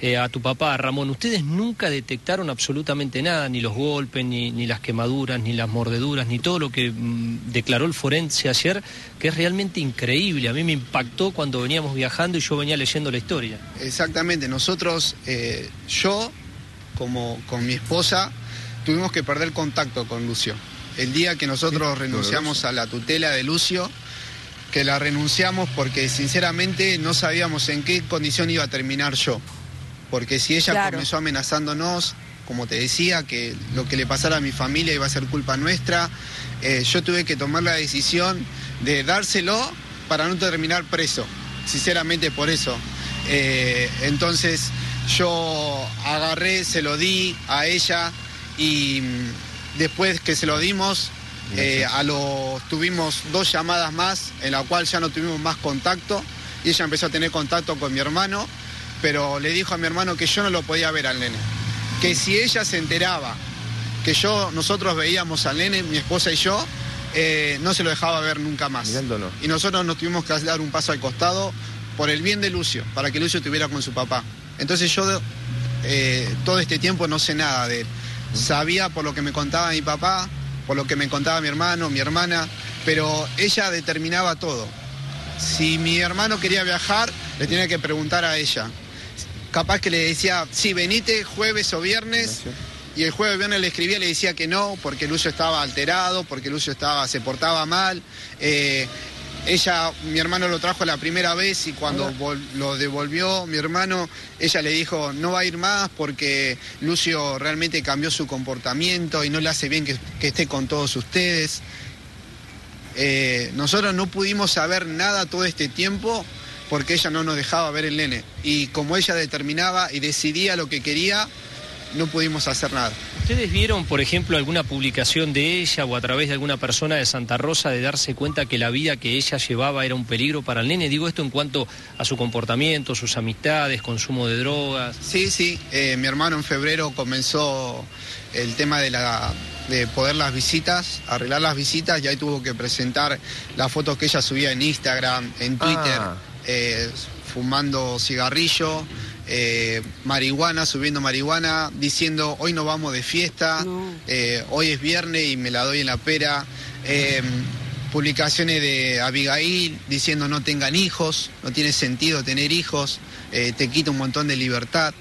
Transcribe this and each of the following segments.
eh, a tu papá, Ramón, ustedes nunca detectaron absolutamente nada, ni los golpes, ni, ni las quemaduras, ni las mordeduras, ni todo lo que mm, declaró el forense ayer, que es realmente increíble. A mí me impactó cuando veníamos viajando y yo venía leyendo la historia. Exactamente, nosotros, eh, yo como con mi esposa, tuvimos que perder contacto con Lucio. El día que nosotros renunciamos a la tutela de Lucio, que la renunciamos porque sinceramente no sabíamos en qué condición iba a terminar yo. Porque si ella Claro. comenzó amenazándonos, como te decía, que lo que le pasara a mi familia iba a ser culpa nuestra, eh, yo tuve que tomar la decisión de dárselo para no terminar preso. Sinceramente por eso. Eh, entonces yo agarré, se lo di a ella y mm, después que se lo dimos, eh, a los tuvimos dos llamadas más en la cual ya no tuvimos más contacto y ella empezó a tener contacto con mi hermano, pero le dijo a mi hermano que yo no lo podía ver al nene, que si ella se enteraba que yo nosotros veíamos al nene, mi esposa y yo, eh, no se lo dejaba ver nunca más. Y nosotros nos tuvimos que dar un paso al costado por el bien de Lucio, para que Lucio estuviera con su papá. Entonces yo eh, todo este tiempo no sé nada de él. Sabía por lo que me contaba mi papá, por lo que me contaba mi hermano, mi hermana, pero ella determinaba todo. Si mi hermano quería viajar, le tenía que preguntar a ella. Capaz que le decía, sí, venite jueves o viernes. Y el jueves o viernes le escribía y le decía que no, porque Lucio estaba alterado, porque Lucio estaba, se portaba mal. Eh, ella, mi hermano lo trajo la primera vez y cuando lo devolvió mi hermano, ella le dijo, no va a ir más porque Lucio realmente cambió su comportamiento y no le hace bien que, que esté con todos ustedes. Eh, nosotros no pudimos saber nada todo este tiempo porque ella no nos dejaba ver el nene. Y como ella determinaba y decidía lo que quería, no pudimos hacer nada. ¿Ustedes vieron, por ejemplo, alguna publicación de ella o a través de alguna persona de Santa Rosa de darse cuenta que la vida que ella llevaba era un peligro para el nene? Digo esto en cuanto a su comportamiento, sus amistades, consumo de drogas. Sí, sí, eh, mi hermano en febrero comenzó el tema de, la, de poder las visitas, arreglar las visitas y ahí tuvo que presentar las fotos que ella subía en Instagram, en Twitter, Ah. Eh, fumando cigarrillo, eh, marihuana, subiendo marihuana, diciendo hoy no vamos de fiesta, No. eh, hoy es viernes y me la doy en la pera. eh, publicaciones de Abigail diciendo no tengan hijos, no tiene sentido tener hijos, eh, te quita un montón de libertad.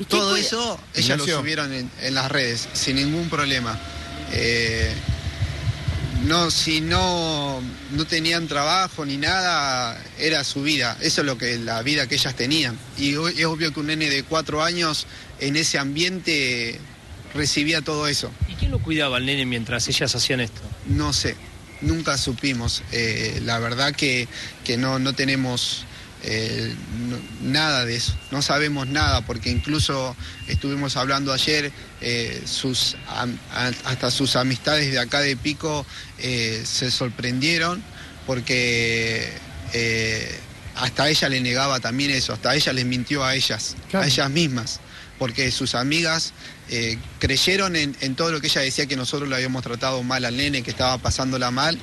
¿Y qué Todo eso ellas lo subieron en, en las redes sin ningún problema. No, si no, no tenían trabajo ni nada, era su vida. Eso es lo que la vida que ellas tenían. Y hoy es obvio que un nene de cuatro años en ese ambiente recibía todo eso. ¿Y quién lo cuidaba al nene mientras ellas hacían esto? No sé, nunca supimos. Eh, la verdad que, que no, no tenemos eh, no- nada de eso, no sabemos nada, porque incluso estuvimos hablando ayer, eh, sus, a- hasta sus amistades de acá de Pico eh, se sorprendieron porque hasta ella le negaba también eso, hasta ella les mintió a ellas, Claro. a ellas mismas, porque sus amigas eh, creyeron en, todo lo que ella decía que nosotros le habíamos tratado mal al nene, que estaba pasándola mal,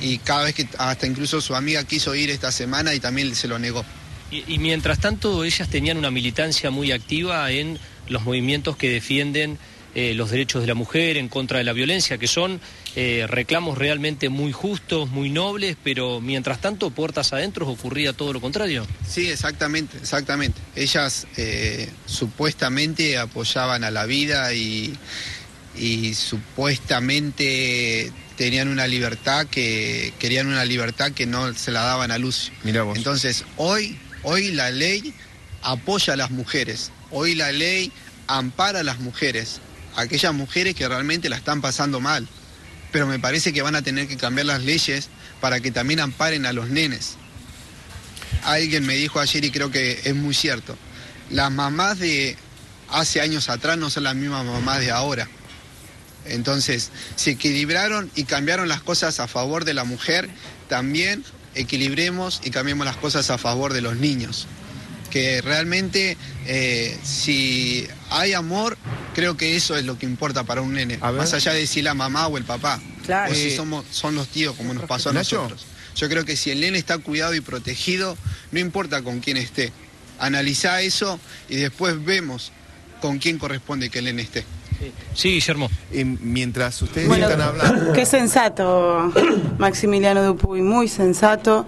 y cada vez que hasta incluso su amiga quiso ir esta semana y también se lo negó. Y mientras tanto, ellas tenían una militancia muy activa en los movimientos que defienden eh, los derechos de la mujer, en contra de la violencia, que son eh, reclamos realmente muy justos, muy nobles, pero mientras tanto, puertas adentro ocurría todo lo contrario. Sí, exactamente, exactamente. Ellas eh, supuestamente apoyaban a la vida y, y supuestamente tenían una libertad que querían una libertad que no se la daban a Lucio. Mirá vos. Entonces, hoy, hoy la ley apoya a las mujeres, hoy la ley ampara a las mujeres, aquellas mujeres que realmente la están pasando mal. Pero me parece que van a tener que cambiar las leyes para que también amparen a los nenes. Alguien me dijo ayer y creo que es muy cierto. Las mamás de hace años atrás no son las mismas mamás de ahora. Entonces, se equilibraron y cambiaron las cosas a favor de la mujer, también equilibremos y cambiemos las cosas a favor de los niños. Que realmente, eh, si hay amor, creo que eso es lo que importa para un nene, más allá de si la mamá o el papá, o si somos, son los tíos, como nos pasó a nosotros. Yo creo que si el nene está cuidado y protegido, no importa con quién esté. Analiza eso y después vemos con quién corresponde que el nene esté. Sí, Guillermo. Y mientras ustedes están hablando. Qué sensato, Maximiliano Dupuy, muy sensato.